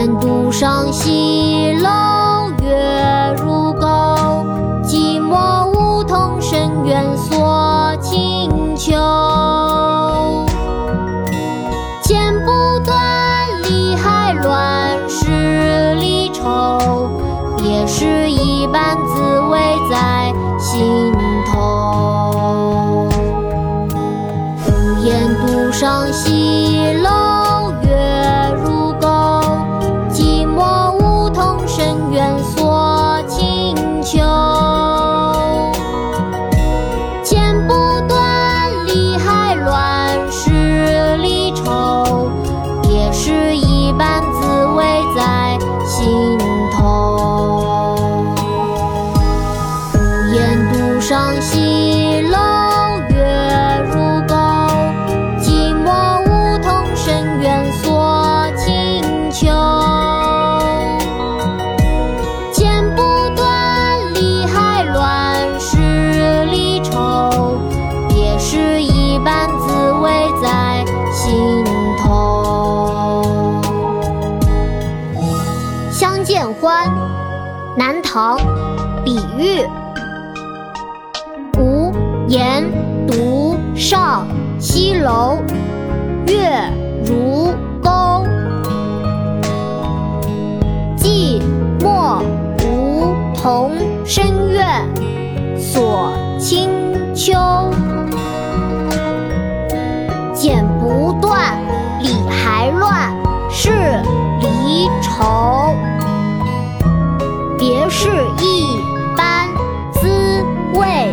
檐独上西楼，月如钩。寂寞梧桐深院锁清秋。剪不断，理还乱，十里愁。别是一般滋味在心头。屋檐独上西上西楼，月如钩。寂寞梧桐深院锁清秋。剪不断，理还乱，十里愁。别是一般滋味在心头。《相见欢》南唐，李煜。无檐独上西楼，月如钩。寂寞梧桐深院锁清秋。剪不断，理还乱，是离愁。别是一般滋味